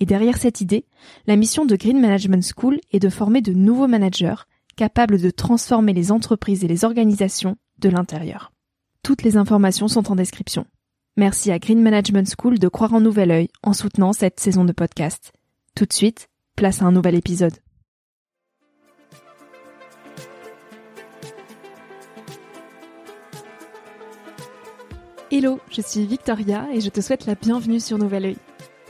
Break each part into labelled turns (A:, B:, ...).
A: et derrière cette idée, la mission de Green Management School est de former de nouveaux managers capables de transformer les entreprises et les organisations de l'intérieur. Toutes les informations sont en description. Merci à Green Management School de croire en nouvel œil en soutenant cette saison de podcast. Tout de suite, place à un nouvel épisode. Hello, je suis Victoria et je te souhaite la bienvenue sur Nouvel Oeil.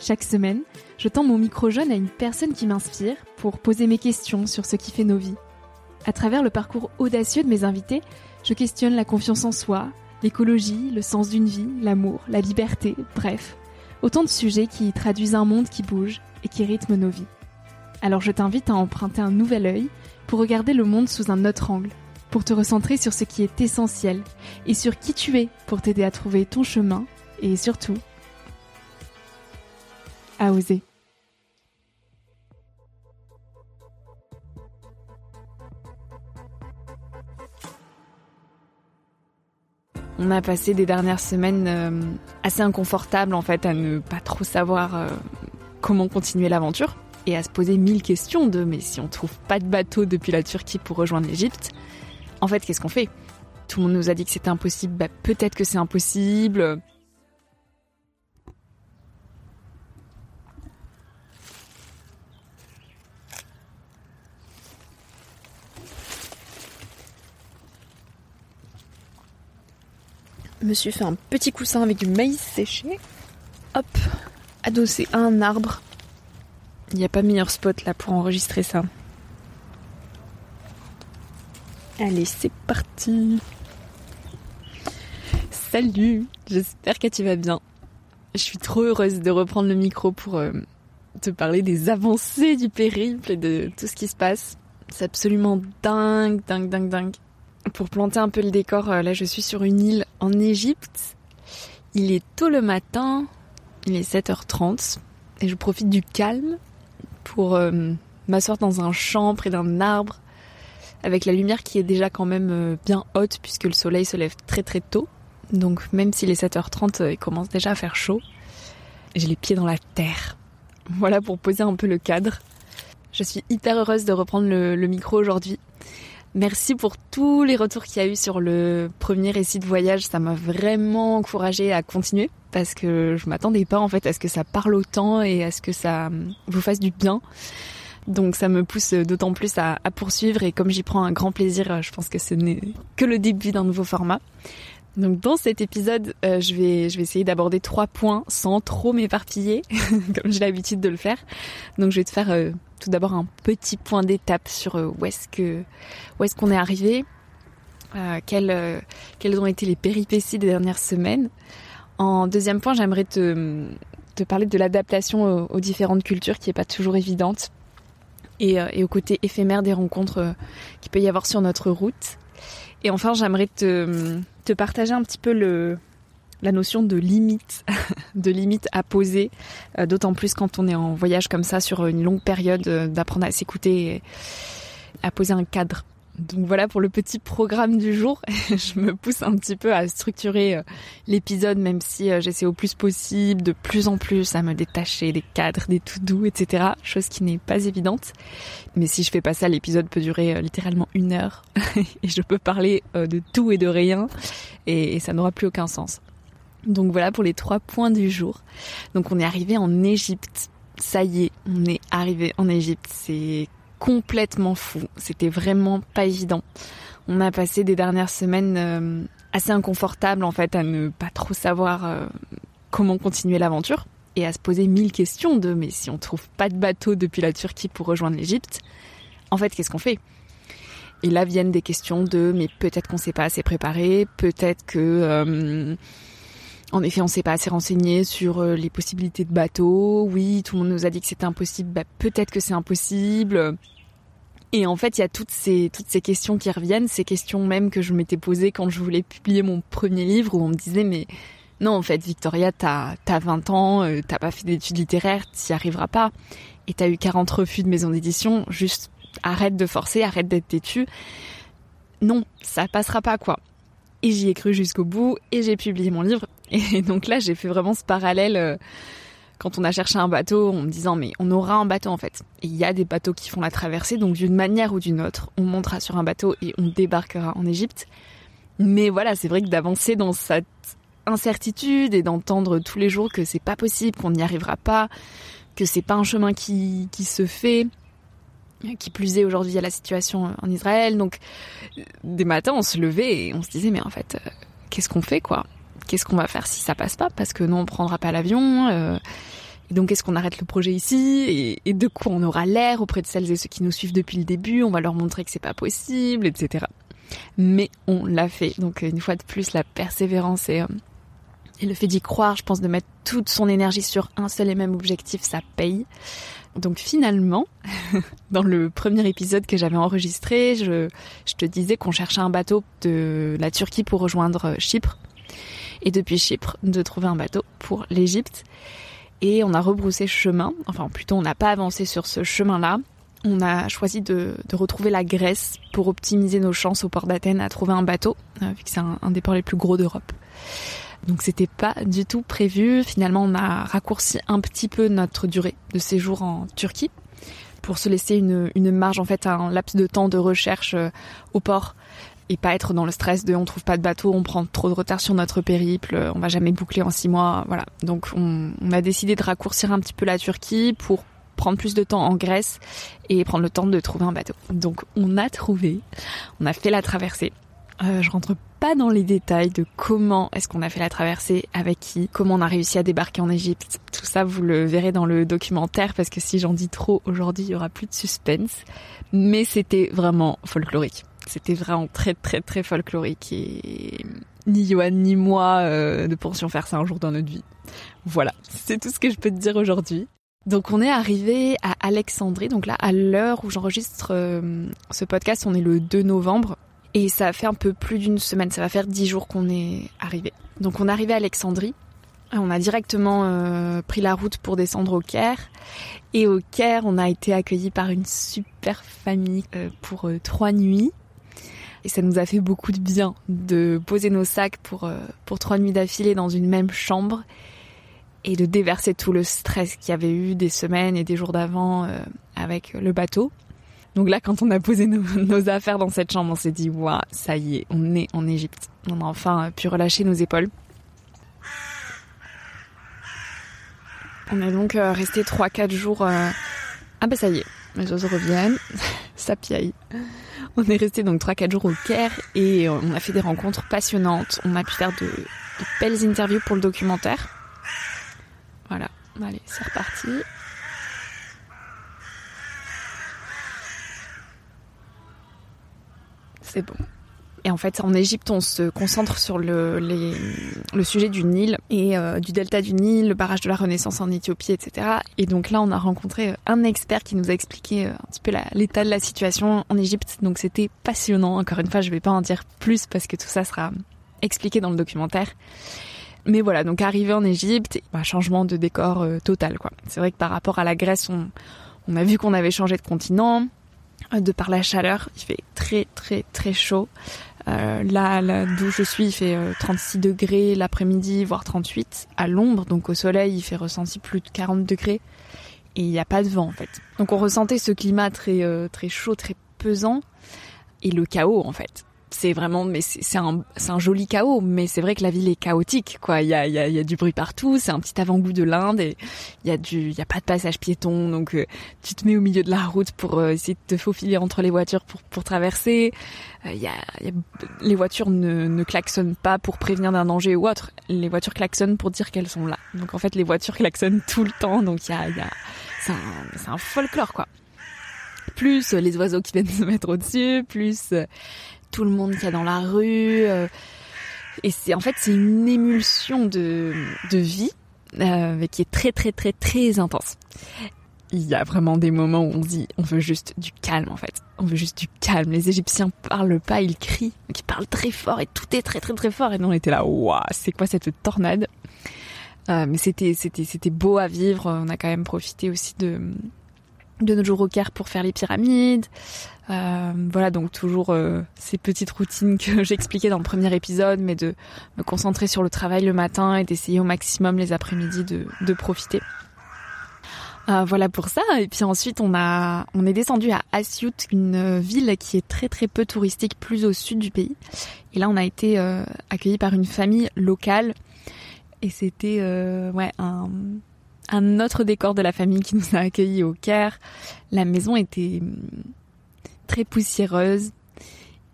A: Chaque semaine, je tends mon micro jaune à une personne qui m'inspire pour poser mes questions sur ce qui fait nos vies. À travers le parcours audacieux de mes invités, je questionne la confiance en soi, l'écologie, le sens d'une vie, l'amour, la liberté, bref, autant de sujets qui traduisent un monde qui bouge et qui rythme nos vies. Alors je t'invite à emprunter un nouvel œil pour regarder le monde sous un autre angle, pour te recentrer sur ce qui est essentiel et sur qui tu es pour t'aider à trouver ton chemin et surtout à oser. On a passé des dernières semaines euh, assez inconfortables en fait à ne pas trop savoir euh, comment continuer l'aventure et à se poser mille questions de mais si on trouve pas de bateau depuis la Turquie pour rejoindre l'Égypte, en fait qu'est-ce qu'on fait? Tout le monde nous a dit que c'était impossible, bah, peut-être que c'est impossible, me suis fait un petit coussin avec du maïs séché. Hop, adossé à un arbre. Il n'y a pas meilleur spot là pour enregistrer ça. Allez, c'est parti. Salut, j'espère que tu vas bien. Je suis trop heureuse de reprendre le micro pour euh, te parler des avancées du périple et de tout ce qui se passe. C'est absolument dingue, dingue, dingue, dingue. Pour planter un peu le décor, euh, là je suis sur une île en Égypte. Il est tôt le matin, il est 7h30 et je profite du calme pour euh, m'asseoir dans un champ près d'un arbre avec la lumière qui est déjà quand même euh, bien haute puisque le soleil se lève très très tôt. Donc même s'il est 7h30, il commence déjà à faire chaud. J'ai les pieds dans la terre. Voilà pour poser un peu le cadre. Je suis hyper heureuse de reprendre le micro aujourd'hui Merci pour tous les retours qu'il y a eu sur le premier récit de voyage. Ça m'a vraiment encouragé à continuer parce que je m'attendais pas en fait à ce que ça parle autant et à ce que ça vous fasse du bien. Donc ça me pousse d'autant plus à, poursuivre et comme j'y prends un grand plaisir, je pense que ce n'est que le début d'un nouveau format. Donc dans cet épisode, euh, je vais essayer d'aborder trois points sans trop m'éparpiller, comme j'ai l'habitude de le faire. Donc je vais te faire euh, tout d'abord un petit point d'étape sur euh, où est-ce qu'on est arrivé, quelles ont été les péripéties des dernières semaines. En deuxième point, j'aimerais te parler de l'adaptation aux, différentes cultures qui est pas toujours évidente et, et au côté éphémère des rencontres qu'il peut y avoir sur notre route. Et enfin, j'aimerais te, partager un petit peu la notion de limite, de limite à poser, euh, d'autant plus quand on est en voyage comme ça sur une longue période, euh, d'apprendre à s'écouter à poser un cadre donc voilà pour le petit programme du jour. je me pousse un petit peu à structurer euh, l'épisode, même si euh, j'essaie au plus possible, de plus en plus, à me détacher des cadres, des tout doux, etc. Chose qui n'est pas évidente. Mais si je fais pas ça, l'épisode peut durer euh, littéralement une heure et je peux parler de tout et de rien et, ça n'aura plus aucun sens. Donc voilà pour les trois points du jour. Donc on est arrivé en Égypte. Ça y est, on est arrivé en Égypte. C'est complètement fou. C'était vraiment pas évident. On a passé des dernières semaines euh, assez inconfortables en fait à ne pas trop savoir euh, comment continuer l'aventure et à se poser mille questions de mais si on trouve pas de bateau depuis la Turquie pour rejoindre l'Égypte, en fait qu'est-ce qu'on fait? Et là viennent des questions de mais peut-être qu'on s'est pas assez préparé, peut-être que euh, en effet on s'est pas assez renseigné sur euh, les possibilités de bateau. Oui, tout le monde nous a dit que c'était impossible, bah, peut-être que c'est impossible. Et en fait, il y a toutes ces, toutes ces questions qui reviennent, ces questions même que je m'étais posées quand je voulais publier mon premier livre, où on me disait, mais non, en fait, Victoria, t'as as 20 ans, euh, t'as pas fait d'études littéraires, t'y arriveras pas. Et t'as eu 40 refus de maison d'édition, juste arrête de forcer, arrête d'être têtu. Non, ça passera pas, quoi. Et j'y ai cru jusqu'au bout, et j'ai publié mon livre. Et donc là, j'ai fait vraiment ce parallèle... Euh, quand on a cherché un bateau en me disant mais on aura un bateau en fait. Il y a des bateaux qui font la traversée, donc d'une manière ou d'une autre, on montera sur un bateau et on débarquera en Égypte. Mais voilà, c'est vrai que d'avancer dans cette incertitude et d'entendre tous les jours que c'est pas possible, qu'on n'y arrivera pas, que c'est pas un chemin qui, qui se fait, qui plus est aujourd'hui à la situation en Israël. Donc des matins on se levait et on se disait mais en fait euh, qu'est-ce qu'on fait quoi? Qu'est-ce qu'on va faire si ça passe pas? Parce que non on prendra pas l'avion. Euh, et donc, est-ce qu'on arrête le projet ici? Et, de quoi on aura l'air auprès de celles et ceux qui nous suivent depuis le début? On va leur montrer que c'est pas possible, etc. Mais on l'a fait. Donc, une fois de plus, la persévérance euh, et le fait d'y croire, je pense, de mettre toute son énergie sur un seul et même objectif, ça paye. Donc finalement, dans le premier épisode que j'avais enregistré, je, je te disais qu'on cherchait un bateau de la Turquie pour rejoindre Chypre. Et depuis Chypre, de trouver un bateau pour l'Égypte et on a rebroussé chemin. Enfin, plutôt, on n'a pas avancé sur ce chemin-là. On a choisi de, retrouver la Grèce pour optimiser nos chances au port d'Athènes à trouver un bateau, euh, vu que c'est un, des ports les plus gros d'Europe. Donc c'était pas du tout prévu. Finalement, on a raccourci un petit peu notre durée de séjour en Turquie pour se laisser une, une marge, en fait, un laps de temps de recherche euh, au port et pas être dans le stress de on trouve pas de bateau, on prend trop de retard sur notre périple, on va jamais boucler en six mois, voilà. Donc on, a décidé de raccourcir un petit peu la Turquie pour prendre plus de temps en Grèce et prendre le temps de trouver un bateau. Donc on a trouvé, on a fait la traversée. Euh, je rentre pas dans les détails de comment est-ce qu'on a fait la traversée, avec qui, comment on a réussi à débarquer en Égypte. Tout ça, vous le verrez dans le documentaire parce que si j'en dis trop aujourd'hui, il y aura plus de suspense. Mais c'était vraiment folklorique. C'était vraiment très très très folklorique et ni Johan ni moi euh, ne pensions faire ça un jour dans notre vie. Voilà, c'est tout ce que je peux te dire aujourd'hui. Donc on est arrivé à Alexandrie, donc là à l'heure où j'enregistre euh, ce podcast, on est le 2 novembre et ça fait un peu plus d'une semaine, ça va faire 10 jours qu'on est arrivé. Donc on est arrivé à Alexandrie, on a directement euh, pris la route pour descendre au Caire et au Caire on a été accueilli par une super famille pour trois nuits. Et ça nous a fait beaucoup de bien de poser nos sacs pour, euh, pour trois nuits d'affilée dans une même chambre et de déverser tout le stress qu'il y avait eu des semaines et des jours d'avant euh, avec le bateau. Donc là, quand on a posé nos, affaires dans cette chambre, on s'est dit, waouh, ça y est, on est en Égypte. On a enfin pu relâcher nos épaules. On est donc euh, resté 3-4 jours. Ah bah ça y est, les oiseaux reviennent, ça piaille. On est resté donc 3-4 jours au Caire et on a fait des rencontres passionnantes. On a pu faire de, belles interviews pour le documentaire. Voilà, allez, c'est reparti. C'est bon. Et en fait, en Égypte, on se concentre sur le, sujet du Nil et euh, du delta du Nil, le barrage de la Renaissance en Éthiopie, etc. Et donc là, on a rencontré euh, un expert qui nous a expliqué euh, un petit peu l'état de la situation en Égypte. Donc c'était passionnant. Encore une fois, je vais pas en dire plus parce que tout ça sera expliqué dans le documentaire. Mais voilà, donc arrivé en Égypte, bah, changement de décor total. C'est vrai que par rapport à la Grèce, on a vu qu'on avait changé de continent. De par la chaleur, il fait très très très chaud. Euh, là, d'où je suis, il fait 36 euh, degrés l'après-midi, voire 38 à l'ombre. Donc au soleil, il fait ressenti plus de 40 degrés et il n'y a pas de vent en fait. Donc on ressentait ce climat très euh, très chaud, très pesant et le chaos en fait. C'est vraiment, mais c'est un, un joli chaos. Mais c'est vrai que la ville est chaotique, quoi. Il y a, y a, y a du bruit partout. C'est un petit avant-goût de l'Inde et il y a du, il y a pas de passage piéton, donc euh, tu te mets au milieu de la route pour euh, essayer de te faufiler entre les voitures pour pour traverser. Euh, y, a, les voitures ne, ne klaxonnent pas pour prévenir d'un danger ou autre. Les voitures klaxonnent pour dire qu'elles sont là. Donc en fait, les voitures klaxonnent tout le temps. Donc il y a, y a, c'est un, un folklore, quoi plus les oiseaux qui viennent se mettre au-dessus, plus tout le monde qu'il y a dans la rue. Euh, et c'est en fait c'est une émulsion de, de vie euh, qui est très très très très intense. Il y a vraiment des moments où on dit on veut juste du calme en fait. On veut juste du calme. Les Égyptiens parlent pas, ils crient, ils parlent très fort et tout est très très très fort. Et nous on était là, waouh, c'est quoi cette tornade? Euh, Mais c'était c'était c'était beau à vivre. On a quand même profité aussi de de nos jours au Caire pour faire les pyramides. Euh, voilà, donc toujours euh, ces petites routines que j'expliquais dans le premier épisode, mais de me concentrer sur le travail le matin et d'essayer au maximum les après-midi de, profiter. Euh, voilà pour ça. Et puis ensuite, on est descendu à Asyut, une ville qui est très très peu touristique, plus au sud du pays. Et là, on a été accueillis par une famille locale, et c'était un un autre décor de la famille qui nous a accueillis au Caire. La maison était hum, très poussiéreuse.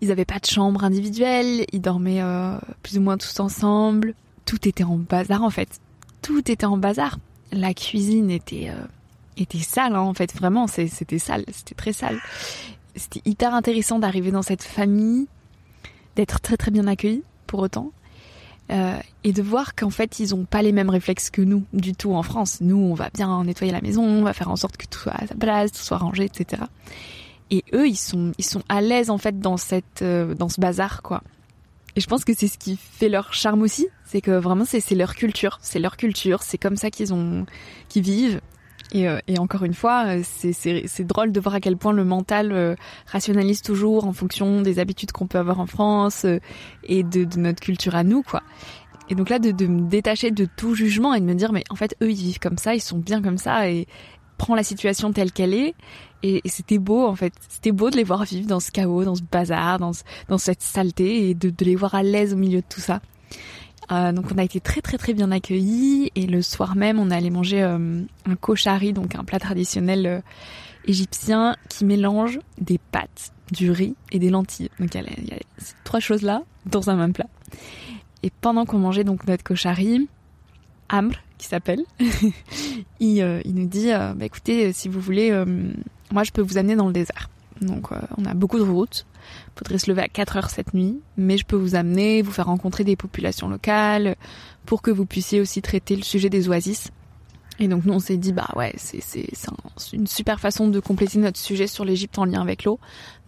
A: Ils n'avaient pas de chambre individuelle, ils dormaient euh, plus ou moins tous ensemble. Tout était en bazar en fait. Tout était en bazar. La cuisine était euh, était sale hein, en fait, vraiment, c'était sale, c'était très sale. C'était hyper intéressant d'arriver dans cette famille, d'être très très bien accueilli pour autant. Euh, et de voir qu'en fait ils ont pas les mêmes réflexes que nous du tout en France. Nous on va bien nettoyer la maison, on va faire en sorte que tout soit à sa place, tout soit rangé, etc. Et eux ils sont ils sont à l'aise en fait dans cette euh, dans ce bazar quoi. Et je pense que c'est ce qui fait leur charme aussi, c'est que vraiment c'est c'est leur culture, c'est leur culture, c'est comme ça qu'ils ont qu'ils vivent et, euh, et, encore une fois, euh, c'est drôle de voir à quel point le mental euh, rationalise toujours en fonction des habitudes qu'on peut avoir en France et de, de, notre culture à nous, quoi. Et donc là, de, de, me détacher de tout jugement et de me dire, mais en fait, eux, ils vivent comme ça, ils sont bien comme ça, et prends la situation telle qu'elle est. Et, et c'était beau, en fait. C'était beau de les voir vivre dans ce chaos, dans ce bazar, dans, dans cette saleté, et de, de les voir à l'aise au milieu de tout ça. Euh, donc on a été très très très bien accueillis et le soir même on allé manger euh, un koshari, donc un plat traditionnel euh, égyptien qui mélange des pâtes, du riz et des lentilles. Donc il y a, ces trois choses là dans un même plat. Et pendant qu'on mangeait donc notre koshari, Amr qui s'appelle, il, il, nous dit bah écoutez si vous voulez, moi je peux vous amener dans le désert. Donc on a beaucoup de routes faudrait se lever à 4 heures cette nuit, mais je peux vous amener, vous faire rencontrer des populations locales, pour que vous puissiez aussi traiter le sujet des oasis. Et donc nous on s'est dit bah ouais c'est c'est une super façon de compléter notre sujet sur l'Égypte en lien avec l'eau,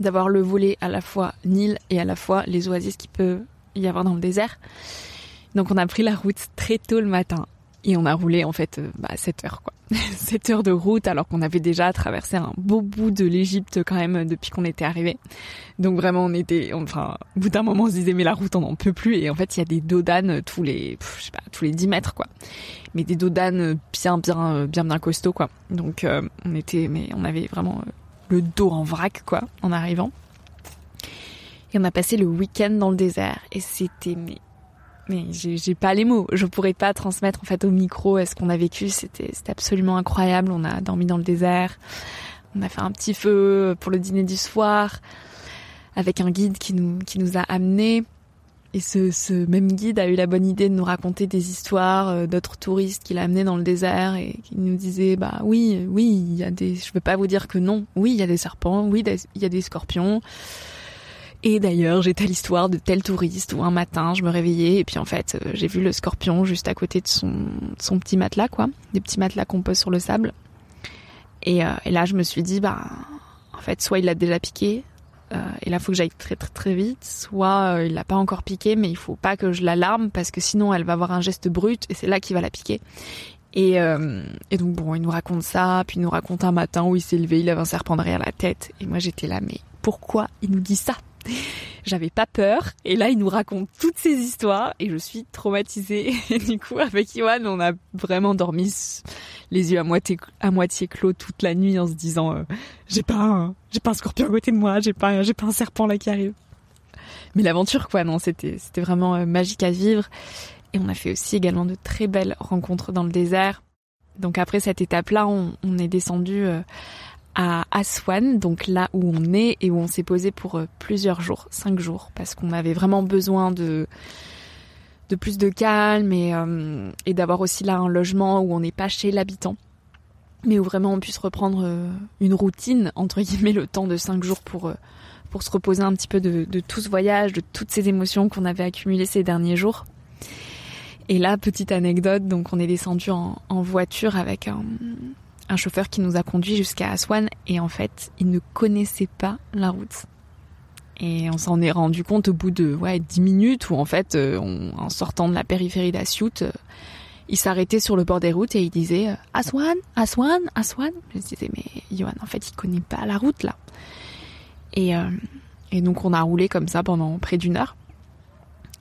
A: d'avoir le volet à la fois Nil et à la fois les oasis qui peut y avoir dans le désert. Donc on a pris la route très tôt le matin et on a roulé en fait euh, bah, 7 heures quoi. 7 heures de route alors qu'on avait déjà traversé un beau bout de l'Égypte quand même depuis qu'on était arrivé. Donc vraiment on était enfin au bout d'un moment on se disait mais la route on n'en peut plus et en fait il y a des dodanes tous les je sais pas tous les 10 mètres quoi. Mais des dodanes bien bien bien bien costauds quoi. Donc euh, on était mais on avait vraiment euh, le dos en vrac quoi en arrivant. Et on a passé le week-end dans le désert et c'était mais mais j'ai pas les mots. Je pourrais pas transmettre en fait au micro ce qu'on a vécu. C'était absolument incroyable. On a dormi dans le désert. On a fait un petit feu pour le dîner du soir avec un guide qui nous qui nous a amenés. Et ce, ce même guide a eu la bonne idée de nous raconter des histoires euh, d'autres touristes qu'il a amenés dans le désert et qui nous disait bah oui oui il y a des je peux pas vous dire que non oui il y a des serpents oui il y a des scorpions et d'ailleurs, j'ai telle histoire de tel touriste où un matin, je me réveillais et puis en fait, euh, j'ai vu le scorpion juste à côté de son, son petit matelas, quoi. Des petits matelas qu'on pose sur le sable. Et, euh, et, là, je me suis dit, bah, en fait, soit il l'a déjà piqué, euh, et là, faut que j'aille très très très vite, soit euh, il l'a pas encore piqué, mais il faut pas que je l'alarme parce que sinon, elle va avoir un geste brut et c'est là qu'il va la piquer. Et, et, donc bon, il nous raconte ça, puis il nous raconte un matin où il s'est levé, il avait un serpent derrière la tête. Et moi j'étais là, mais pourquoi il nous dit ça? J'avais pas peur. Et là, il nous raconte toutes ces histoires et je suis traumatisée. Et du coup, avec Yohan, on a vraiment dormi les yeux à moitié, à moitié clos toute la nuit en se disant, euh, j'ai pas un, j'ai pas un scorpion à côté de moi, j'ai pas, j'ai pas un serpent là qui arrive. mais l'aventure quoi. Non, c'était c'était vraiment magique à vivre. Et on a fait aussi également de très belles rencontres dans le désert. Donc après cette étape-là, on, on est descendu à Aswan, donc là où on est et où on s'est posé pour plusieurs jours, cinq jours, parce qu'on avait vraiment besoin de de plus de calme et, euh, et d'avoir aussi là un logement où on n'est pas chez l'habitant, mais où vraiment on puisse reprendre euh, une routine, entre guillemets, le temps de cinq jours pour, euh, pour se reposer un petit peu de, tout ce voyage, de toutes ces émotions qu'on avait accumulées ces derniers jours. Et là, petite anecdote, donc on est descendu en, en voiture avec un, un chauffeur qui nous a conduit jusqu'à Aswan et en fait, il ne connaissait pas la route. Et on s'en est rendu compte au bout de ouais, 10 minutes où en fait, euh, en sortant de la périphérie d'Assiout, euh, il s'arrêtait sur le bord des routes et il disait euh, Aswan, Aswan, Aswan. Je disais mais Johan, en fait, il connaît pas la route là. Et, et donc on a roulé comme ça pendant près d'une heure.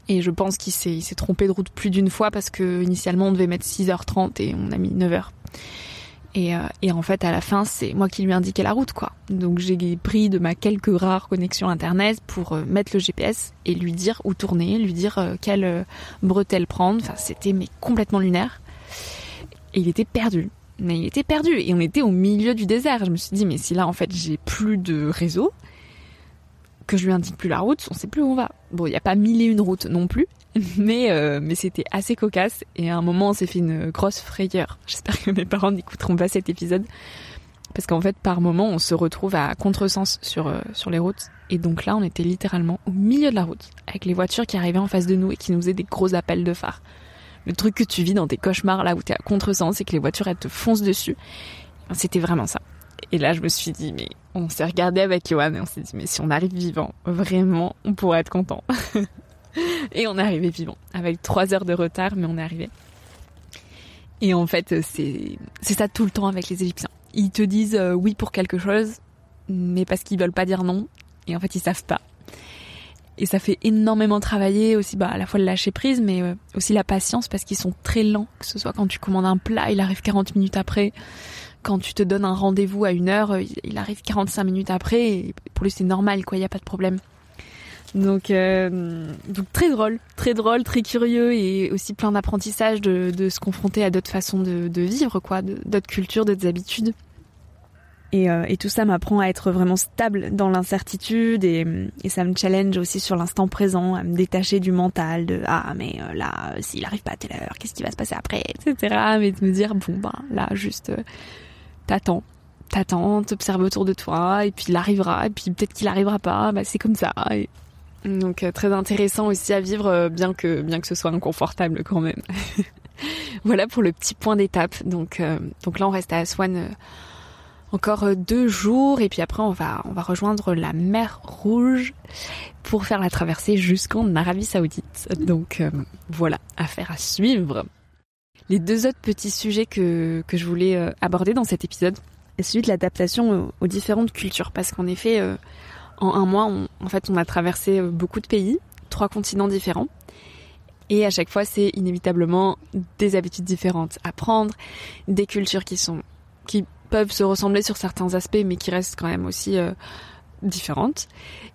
A: Et je pense qu'il s'est trompé de route plus d'une fois parce que initialement on devait mettre 6h30 et on a mis 9h. Et, euh, et, en fait, à la fin, c'est moi qui lui indiquais la route, quoi. Donc j'ai pris de ma quelques rares connexions internet pour euh, mettre le GPS et lui dire où tourner, lui dire euh, quelle bretelle prendre. Enfin, c'était mais complètement lunaire. Et il était perdu. Mais il était perdu et on était au milieu du désert. Je me suis dit mais si là en fait j'ai plus de réseau, que je lui indique plus la route, on sait plus où on va. Bon, il n'y a pas mille et une routes non plus, mais euh, mais c'était assez cocasse et à un moment on s'est fait une grosse frayeur. J'espère que mes parents n'écouteront pas cet épisode parce qu'en fait par moment on se retrouve à contresens sur euh, sur les routes et donc là on était littéralement au milieu de la route avec les voitures qui arrivaient en face de nous et qui nous faisaient des gros appels de phare. Le truc que tu vis dans tes cauchemars là où t'es à contresens et que les voitures elles te foncent dessus. C'était vraiment ça. Et là je me suis dit mais on s'est regardé avec Johan et on s'est dit mais si on arrive vivant, vraiment on pourrait être content. et on est arrivé vivant, avec trois heures de retard, mais on est arrivé. Et en fait, c'est ça tout le temps avec les Égyptiens. Ils te disent euh, oui pour quelque chose, mais parce qu'ils veulent pas dire non, et en fait ils savent pas. Et ça fait énormément travailler aussi, bah, à la fois le lâcher prise, mais euh, aussi la patience parce qu'ils sont très lents. Que ce soit quand tu commandes un plat, il arrive 40 minutes après. Quand tu te donnes un rendez-vous à une heure, il arrive 45 minutes après. Et pour lui, c'est normal, quoi. Il y a pas de problème. Donc, euh, donc très drôle, très drôle, très curieux et aussi plein d'apprentissage de, de, se confronter à d'autres façons de, vivre, quoi, d'autres cultures, d'autres habitudes. Et, euh, et, tout ça m'apprend à être vraiment stable dans l'incertitude et, ça me challenge aussi sur l'instant présent, à me détacher du mental de ah mais euh, là s'il arrive pas à telle heure, qu'est-ce qui va se passer après, etc. Mais de me dire bon ben là juste t'attends, t'attends, t'observes autour de toi et puis il arrivera et puis peut-être qu'il arrivera pas, bah c'est comme ça. Donc euh, très intéressant aussi à vivre, euh, bien que bien que ce soit inconfortable quand même. voilà pour le petit point d'étape. Donc euh, donc là on reste à Aswan encore deux jours et puis après on va on va rejoindre la mer Rouge pour faire la traversée jusqu'en Arabie Saoudite. Donc voilà, affaire à suivre. Les deux autres petits sujets que que je voulais aborder dans cet épisode, c'est celui de l'adaptation aux différentes cultures parce qu'en effet en un mois, on, en fait, on a traversé euh, beaucoup de pays, trois continents différents. Et à chaque fois, c'est inévitablement des habitudes différentes à prendre, des cultures qui sont, qui peuvent se ressembler sur certains aspects, mais qui restent quand même aussi euh, différentes.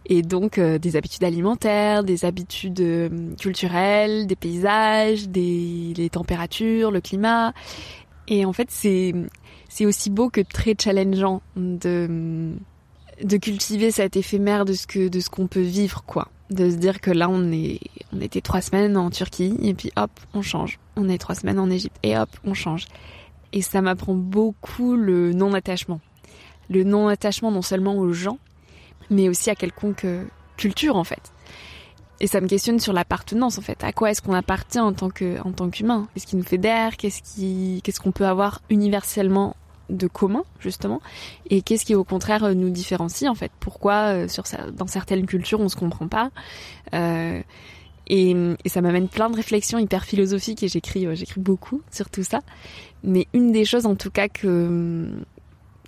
A: Et donc, euh, des habitudes alimentaires, des habitudes culturelles, des paysages, des les températures, le climat. Et en fait, c'est c'est aussi beau que très challengeant de de cultiver cet éphémère de ce que de ce qu'on peut vivre quoi. De se dire que là on est on était trois semaines en Turquie et puis hop on change. On est trois semaines en Égypte et hop on change. Et ça m'apprend beaucoup le non attachement le non attachement non seulement aux gens mais aussi à quelconque culture en fait. Et ça me questionne sur l'appartenance en fait. À quoi est-ce qu'on appartient en tant que en tant qu'humain? Qu'est-ce qui nous fait d'air? Qu'est-ce qui qu'est-ce qu'on peut avoir universellement de commun justement. Et qu'est-ce qui au contraire nous différencie en fait? Pourquoi euh, sur dans certaines cultures on se comprend pas? Euh, et, ça m'amène plein de réflexions hyper philosophiques et j'écris euh, j'écris beaucoup sur tout ça. Mais une des choses en tout cas que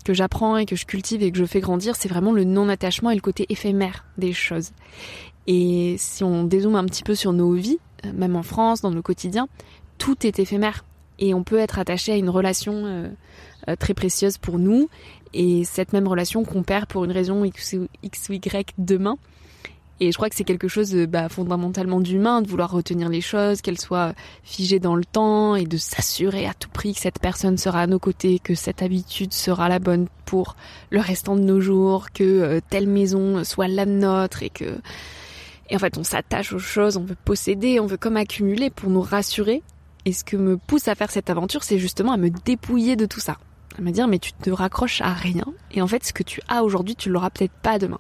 A: que j'apprends et que je cultive et que je fais grandir c'est vraiment le non attachement et le côté éphémère des choses. Et si on dézoome un petit peu sur nos vies même en France dans nos quotidiens tout est éphémère et on peut être attaché à une relation euh, très précieuse pour nous et cette même relation qu'on perd pour une raison X ou, Y demain. Et je crois que c'est quelque chose bah, fondamentalement d'humain, de vouloir retenir les choses, qu'elles soient figées dans le temps et de s'assurer à tout prix que cette personne sera à nos côtés, que cette habitude sera la bonne pour le restant de nos jours, que euh, telle maison soit la nôtre et que... Et en fait, on s'attache aux choses, on veut posséder, on veut comme accumuler pour nous rassurer. Et ce que me pousse à faire cette aventure, c'est justement à me dépouiller de tout ça à me dire mais tu te raccroches à rien et en fait ce que tu as aujourd'hui tu l'auras peut-être pas demain.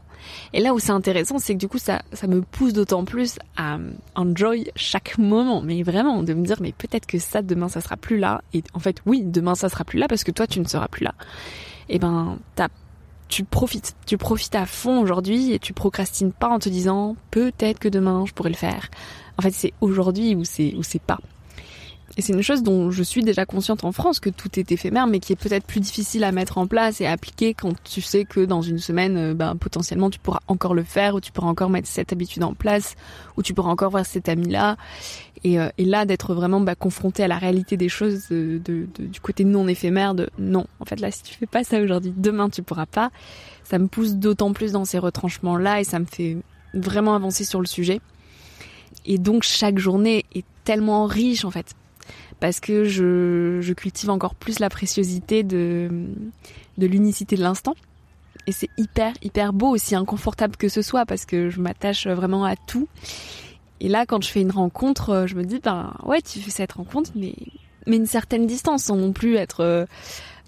A: Et là où c'est intéressant c'est que du coup ça ça me pousse d'autant plus à enjoy chaque moment mais vraiment de me dire mais peut-être que ça demain ça sera plus là et en fait oui demain ça sera plus là parce que toi tu ne seras plus là. Et ben t'as tu profites, tu profites à fond aujourd'hui et tu procrastines pas en te disant peut-être que demain je pourrais le faire. En fait, c'est aujourd'hui ou c'est ou c'est pas. Et c'est une chose dont je suis déjà consciente en France que tout est éphémère, mais qui est peut-être plus difficile à mettre en place et à appliquer quand tu sais que dans une semaine, euh, ben, potentiellement tu pourras encore le faire, ou tu pourras encore mettre cette habitude en place, ou tu pourras encore voir cet ami-là. Et, euh, là, d'être vraiment bah, confronté à la réalité des choses du côté non éphémère, de non, en fait là, si tu fais pas ça aujourd'hui, demain tu pourras pas. Ça me pousse d'autant plus dans ces retranchements-là et ça me fait vraiment avancer sur le sujet. Et donc chaque journée est tellement riche en fait parce que je, cultive encore plus la préciosité de, l'unicité de l'instant. Et c'est hyper, hyper beau, aussi inconfortable que ce soit, parce que je m'attache vraiment à tout. Et là, quand je fais une rencontre, je me dis, ben ouais, tu fais cette rencontre, mais, mais une certaine distance, sans non plus être euh,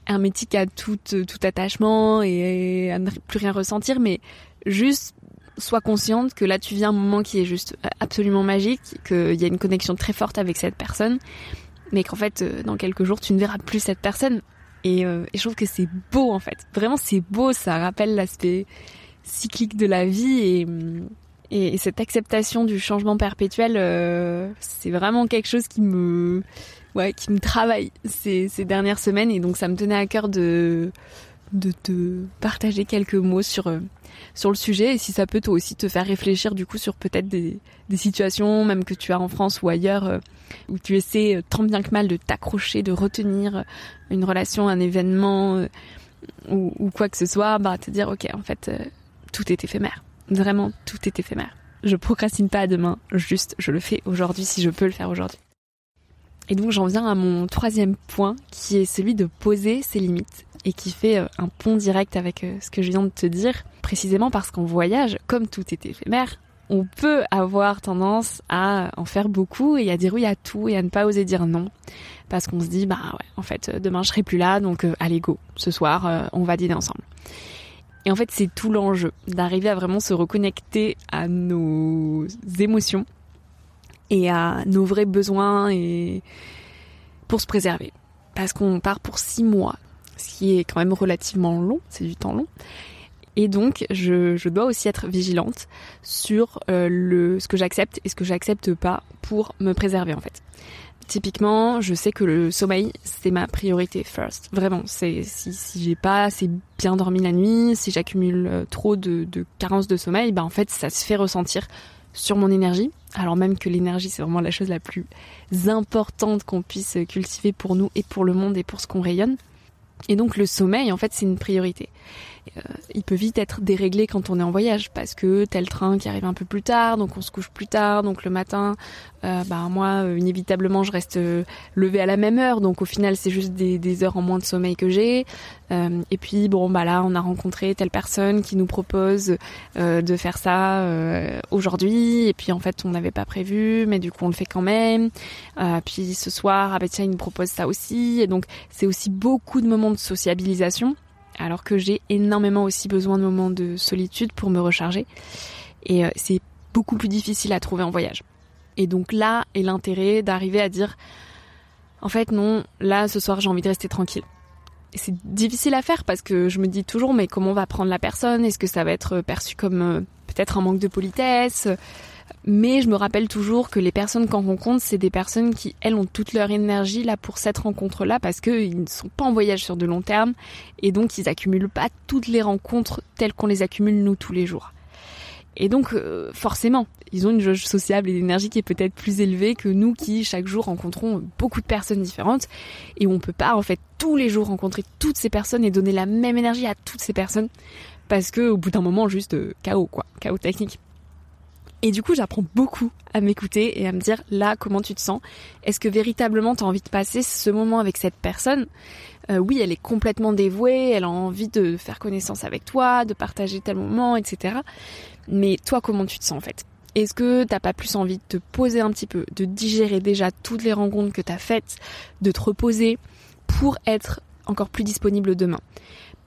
A: hermétique à tout, tout attachement et, à ne plus rien ressentir, mais juste sois consciente que là tu vis un moment qui est juste absolument magique, qu'il y a une connexion très forte avec cette personne mais qu'en fait, euh, dans quelques jours, tu ne verras plus cette personne. Euh, et, je trouve que c'est beau, en fait. Vraiment, c'est beau, ça rappelle l'aspect cyclique de la vie et, et, cette acceptation du changement perpétuel, euh, c'est vraiment quelque chose qui me, ouais, qui me travaille ces, dernières semaines. Et donc, ça me tenait à cœur de, de te partager quelques mots sur sur le sujet et si ça peut toi aussi te faire réfléchir du coup sur peut-être des, situations même que tu as en France ou ailleurs où tu essaies euh, tant bien que mal de t'accrocher, de retenir une relation, un événement euh, ou, quoi que ce soit, bah te dire ok en fait tout est éphémère, vraiment tout est éphémère. Je procrastine pas à demain, juste je le fais aujourd'hui si je peux le faire aujourd'hui. Et donc j'en viens à mon troisième point qui est celui de poser ses limites et qui fait euh, un pont direct avec euh, ce que je viens de te dire, précisément parce qu'en voyage, comme tout est éphémère, on peut avoir tendance à en faire beaucoup et à dire oui à tout et à ne pas oser dire non. Parce qu'on se dit, bah ouais, en fait, demain je serai plus là, donc euh, allez go, ce soir on va dîner ensemble. Et en fait, c'est tout l'enjeu d'arriver à vraiment se reconnecter à nos émotions et à nos vrais besoins et pour se préserver. Parce qu'on part pour six mois, ce qui est quand même relativement long, c'est du temps long. Et donc, je, dois aussi être vigilante sur euh, ce que j'accepte et ce que j'accepte pas pour me préserver en fait. Typiquement, je sais que le sommeil, c'est ma priorité first. Vraiment, si, si j'ai pas assez bien dormi la nuit, si j'accumule euh, trop de, de carences de sommeil, bah en fait, ça se fait ressentir sur mon énergie, alors même que l'énergie c'est vraiment la chose la plus importante qu'on puisse cultiver pour nous et pour le monde et pour ce qu'on rayonne. Et donc le sommeil, en fait, c'est une priorité. Euh, il peut vite être déréglé quand on est en voyage parce que tel train qui arrive un peu plus tard, donc on se couche plus tard, donc le matin, euh, bah moi euh, inévitablement je reste levée à la même heure, donc au final c'est juste des, des, heures en moins de sommeil que j'ai. et puis bon bah là on a rencontré telle personne qui nous propose de faire ça aujourd'hui, et puis en fait on n'avait pas prévu, mais du coup on le fait quand même. puis ce soir ah bah tiens il nous propose ça aussi, et donc c'est aussi beaucoup de moments de sociabilisation alors que j'ai énormément aussi besoin de moments de solitude pour me recharger. Et euh, c'est beaucoup plus difficile à trouver en voyage. Et donc là est l'intérêt d'arriver à dire, en fait non, là ce soir j'ai envie de rester tranquille. C'est difficile à faire parce que je me dis toujours, mais comment on va prendre la personne? Est-ce que ça va être perçu comme euh, peut-être un manque de politesse? Mais je me rappelle toujours que les personnes qu'on rencontre, c'est des personnes qui, elles, ont toute leur énergie là pour cette rencontre-là parce qu'ils ne sont pas en voyage sur de long terme et donc ils accumulent pas toutes les rencontres telles qu'on les accumule nous tous les jours. Et donc, euh, forcément, ils ont une jauge sociable et d'énergie qui est peut-être plus élevée que nous qui, chaque jour, rencontrons beaucoup de personnes différentes. Et on peut pas, en fait, tous les jours rencontrer toutes ces personnes et donner la même énergie à toutes ces personnes. Parce que, au bout d'un moment, juste euh, chaos, quoi. Chaos technique. Et du coup, j'apprends beaucoup à m'écouter et à me dire là comment tu te sens? Est-ce que véritablement tu as envie de passer ce moment avec cette personne? Euh, Oui, elle est complètement dévouée, elle a envie de faire connaissance avec toi, de partager tel moment, etc. Mais toi, comment tu te sens en fait? Est-ce que t'as pas plus envie de te poser un petit peu, de digérer déjà toutes les rencontres que t'as faites, de te reposer pour être encore plus disponible demain?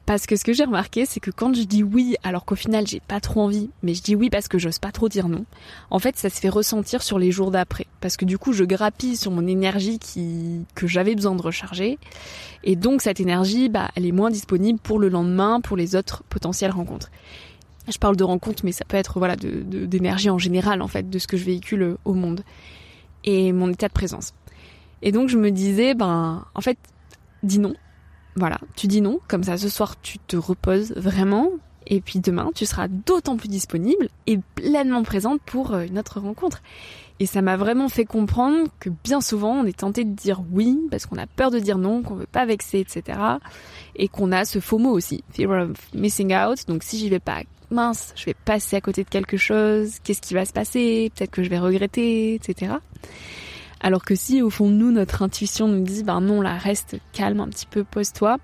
A: Parce que ce que j'ai remarqué, c'est que quand je dis oui, alors qu'au final j'ai pas trop envie, mais je dis oui parce que j'ose pas trop dire non, en fait ça se fait ressentir sur les jours d'après. Parce que du coup je grappille sur mon énergie qui, que j'avais besoin de recharger. Et donc cette énergie, bah, elle est moins disponible pour le lendemain, pour les autres potentielles rencontres. Je parle de rencontres, mais ça peut être voilà d'énergie de, en général en fait, de ce que je véhicule au monde et mon état de présence. Et donc je me disais, ben en fait, dis non, voilà, tu dis non, comme ça ce soir tu te reposes vraiment, et puis demain tu seras d'autant plus disponible et pleinement présente pour euh, une autre rencontre. Et ça m'a vraiment fait comprendre que bien souvent on est tenté de dire oui parce qu'on a peur de dire non, qu'on veut pas vexer, etc. Et qu'on a ce faux mot aussi, fear of missing out. Donc si j'y vais pas, mince, je vais passer à côté de quelque chose, qu'est-ce qui va se passer, peut-être que je vais regretter, etc. Alors que si au fond de nous, notre intuition nous dit, ben non, là, reste calme un petit peu, pose-toi,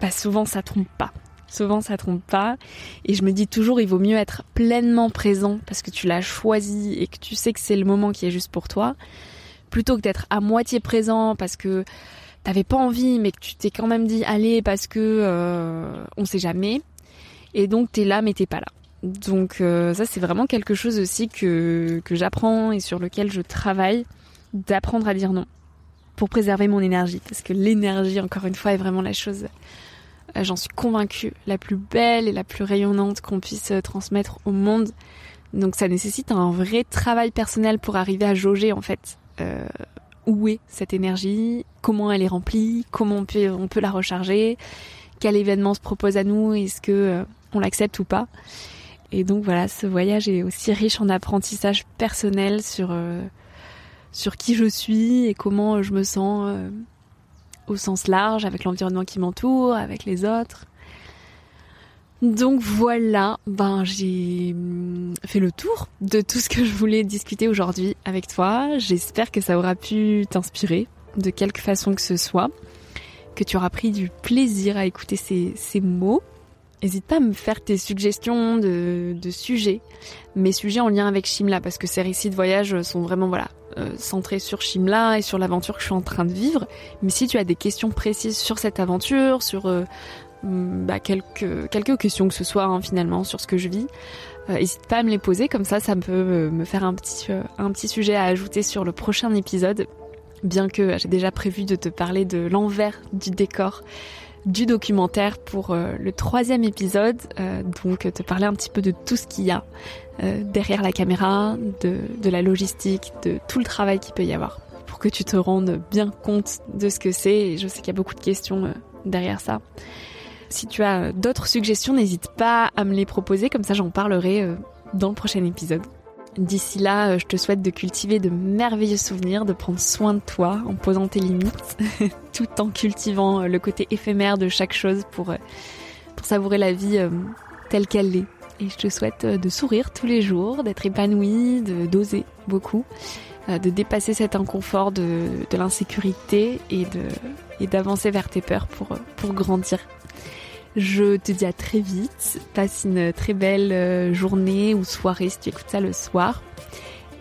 A: bah souvent ça trompe pas. Souvent ça trompe pas. Et je me dis toujours, il vaut mieux être pleinement présent parce que tu l'as choisi et que tu sais que c'est le moment qui est juste pour toi, plutôt que d'être à moitié présent parce que t'avais pas envie mais que tu t'es quand même dit allez parce que euh, on sait jamais. Et donc t'es là mais t'es pas là. Donc euh, ça c'est vraiment quelque chose aussi que, que j'apprends et sur lequel je travaille d'apprendre à dire non pour préserver mon énergie. Parce que l'énergie, encore une fois, est vraiment la chose, euh, j'en suis convaincue, la plus belle et la plus rayonnante qu'on puisse euh, transmettre au monde. Donc ça nécessite un vrai travail personnel pour arriver à jauger en fait euh, où est cette énergie, comment elle est remplie, comment on peut, on peut la recharger, quel événement se propose à nous, est-ce que on l'accepte ou pas. Et donc voilà, ce voyage est aussi riche en apprentissage personnel sur sur qui je suis et comment je me sens euh, au sens large avec l'environnement qui m'entoure, avec les autres. Donc voilà, ben j'ai mm, fait le tour de tout ce que je voulais discuter aujourd'hui avec toi. J'espère que ça aura pu t'inspirer de quelque façon que ce soit, que tu auras pris du plaisir à écouter ces, mots. N'hésite pas à me faire tes suggestions de, de, sujets, mes sujets en lien avec Shimla, parce que ces récits de voyage sont vraiment voilà euh, centré sur Shimla et sur l'aventure que je suis en train de vivre. Mais si tu as des questions précises sur cette aventure, sur euh, mm, bah, quelques, questions que ce soit hein, finalement sur ce que je vis, euh, n'hésite pas à me les poser, comme ça ça peut me faire un petit, un petit sujet à ajouter sur le prochain épisode. Bien que j'ai déjà prévu de te parler de l'envers du décor du documentaire pour euh, le troisième épisode, euh, donc te parler un petit peu de tout ce qu'il y a euh, derrière la caméra, de, de, la logistique, de tout le travail qu'il peut y avoir, pour que tu te rendes bien compte de ce que c'est. Et je sais qu'il y a beaucoup de questions derrière ça. Si tu as d'autres suggestions, n'hésite pas à me les proposer, comme ça j'en parlerai dans le prochain épisode. D'ici là, euh, je te souhaite de cultiver de merveilleux souvenirs, de prendre soin de toi en posant tes limites, tout en cultivant euh, le côté éphémère de chaque chose pour, euh, pour savourer la vie telle qu'elle est. Et je te souhaite de sourire tous les jours, d'être épanoui, de d'oser beaucoup, de dépasser cet inconfort de, de l'insécurité et et d'avancer vers tes peurs pour, pour grandir je te dis à très vite. Passe une très belle euh, journée ou soirée si tu écoutes ça le soir.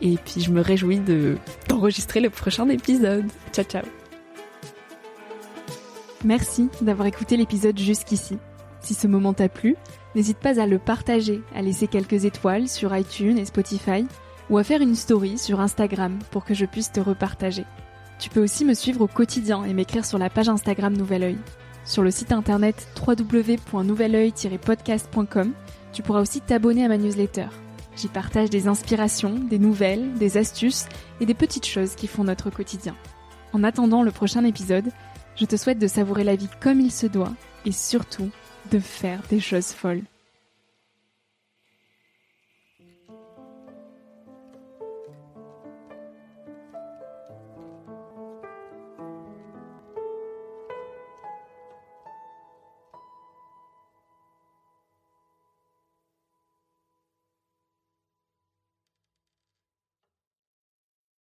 A: Et puis je me réjouis de d'enregistrer le prochain épisode. Ciao ciao. Merci d'avoir écouté l'épisode jusqu'ici. Si ce moment t'a plu, n'hésite pas à le partager, à laisser quelques étoiles sur iTunes et Spotify ou à faire une story sur Instagram pour que je puisse te repartager. Tu peux aussi me suivre au quotidien et m'écrire sur la page Instagram Nouvel Oeil. Sur le site internet www.nouveloeil-podcast.com, tu pourras aussi t'abonner à ma newsletter. J'y partage des inspirations, des nouvelles, des astuces et des petites choses qui font notre quotidien. En attendant le prochain épisode, je te souhaite de savourer la vie comme il se doit et surtout de faire des choses folles.